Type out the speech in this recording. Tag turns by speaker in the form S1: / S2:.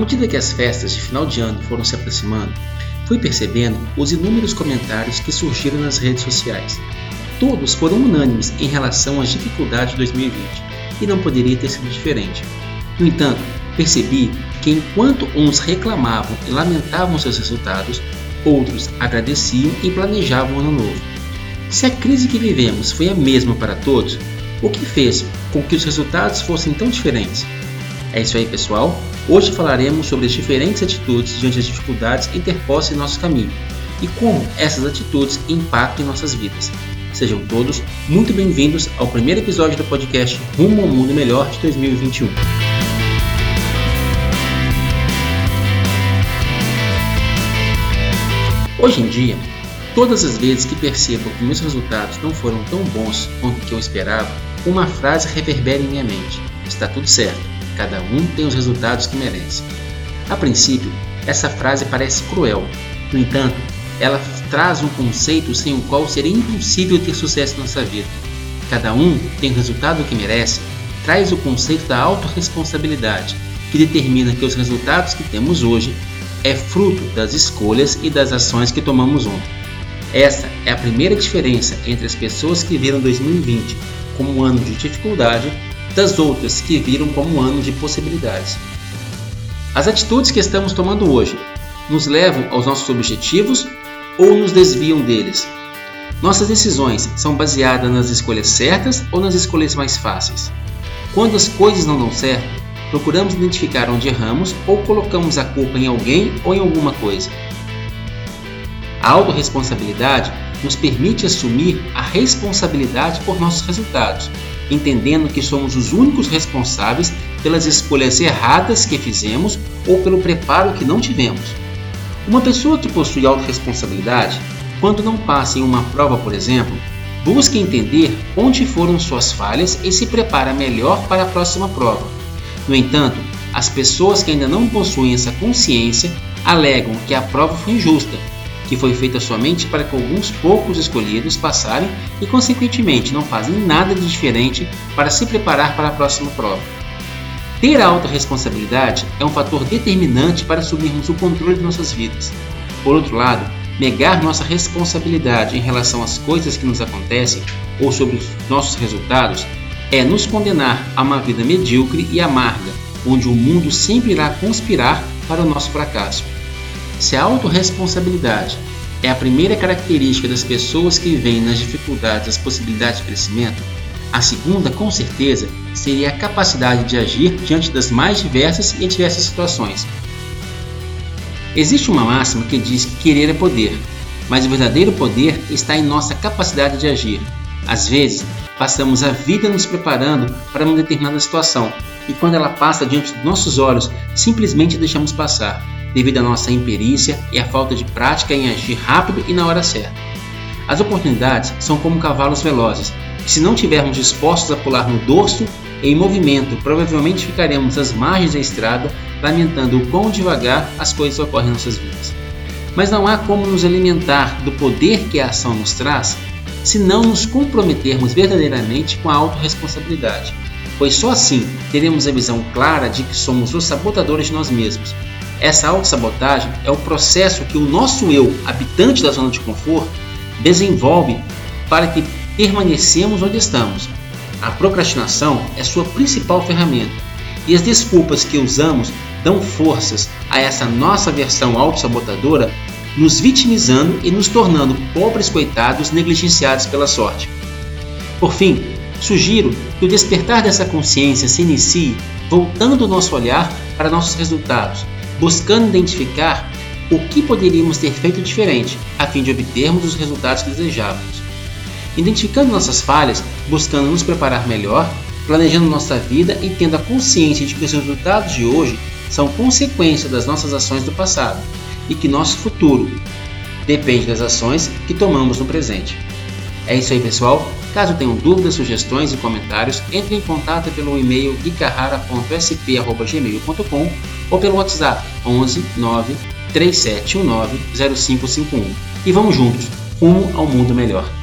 S1: medida que as festas de final de ano foram se aproximando, fui percebendo os inúmeros comentários que surgiram nas redes sociais. Todos foram unânimes em relação às dificuldades de 2020 e não poderia ter sido diferente. No entanto, percebi que enquanto uns reclamavam e lamentavam seus resultados, outros agradeciam e planejavam o ano novo. Se a crise que vivemos foi a mesma para todos, o que fez com que os resultados fossem tão diferentes? É isso aí, pessoal. Hoje falaremos sobre as diferentes atitudes diante das dificuldades interpostas em nosso caminho e como essas atitudes impactam em nossas vidas. Sejam todos muito bem-vindos ao primeiro episódio do podcast Rumo ao Mundo Melhor de 2021. Hoje em dia, todas as vezes que percebo que meus resultados não foram tão bons quanto que eu esperava, uma frase reverbera em minha mente: está tudo certo, cada um tem os resultados que merece. A princípio, essa frase parece cruel, no entanto, ela traz um conceito sem o qual seria impossível ter sucesso na nossa vida. Cada um tem o resultado que merece, traz o conceito da autorresponsabilidade, que determina que os resultados que temos hoje é fruto das escolhas e das ações que tomamos ontem. Essa é a primeira diferença entre as pessoas que viram 2020 como um ano de dificuldade das outras que viram como um ano de possibilidades. As atitudes que estamos tomando hoje nos levam aos nossos objetivos ou nos desviam deles? Nossas decisões são baseadas nas escolhas certas ou nas escolhas mais fáceis? Quando as coisas não dão certo, procuramos identificar onde erramos ou colocamos a culpa em alguém ou em alguma coisa. A autorresponsabilidade nos permite assumir a responsabilidade por nossos resultados, entendendo que somos os únicos responsáveis pelas escolhas erradas que fizemos ou pelo preparo que não tivemos. Uma pessoa que possui autorresponsabilidade, quando não passa em uma prova, por exemplo, busca entender onde foram suas falhas e se prepara melhor para a próxima prova no entanto, as pessoas que ainda não possuem essa consciência alegam que a prova foi injusta, que foi feita somente para que alguns poucos escolhidos passarem e, consequentemente, não fazem nada de diferente para se preparar para a próxima prova. Ter a alta responsabilidade é um fator determinante para assumirmos o controle de nossas vidas. Por outro lado, negar nossa responsabilidade em relação às coisas que nos acontecem ou sobre os nossos resultados é nos condenar a uma vida medíocre e amarga, onde o mundo sempre irá conspirar para o nosso fracasso. Se a autorresponsabilidade é a primeira característica das pessoas que veem nas dificuldades as possibilidades de crescimento, a segunda, com certeza, seria a capacidade de agir diante das mais diversas e diversas situações. Existe uma máxima que diz que querer é poder, mas o verdadeiro poder está em nossa capacidade de agir. Às vezes, passamos a vida nos preparando para uma determinada situação e quando ela passa diante dos nossos olhos, simplesmente deixamos passar, devido à nossa imperícia e à falta de prática em agir rápido e na hora certa. As oportunidades são como cavalos velozes, que se não tivermos dispostos a pular no dorso em movimento, provavelmente ficaremos às margens da estrada, lamentando o quão devagar as coisas ocorrem em nossas vidas. Mas não há como nos alimentar do poder que a ação nos traz se não nos comprometermos verdadeiramente com a autorresponsabilidade, pois só assim teremos a visão clara de que somos os sabotadores de nós mesmos. Essa autossabotagem é o processo que o nosso eu, habitante da zona de conforto, desenvolve para que permanecemos onde estamos. A procrastinação é sua principal ferramenta, e as desculpas que usamos dão forças a essa nossa versão autossabotadora nos vitimizando e nos tornando pobres coitados negligenciados pela sorte. Por fim, sugiro que o despertar dessa consciência se inicie voltando o nosso olhar para nossos resultados, buscando identificar o que poderíamos ter feito diferente a fim de obtermos os resultados que desejávamos. Identificando nossas falhas, buscando nos preparar melhor, planejando nossa vida e tendo a consciência de que os resultados de hoje são consequência das nossas ações do passado e que nosso futuro depende das ações que tomamos no presente. É isso aí, pessoal. Caso tenham dúvidas, sugestões e comentários, entre em contato pelo e-mail guicarrara.sp.gmail.com ou pelo WhatsApp 11 9 3719 0551. E vamos juntos, rumo ao mundo melhor.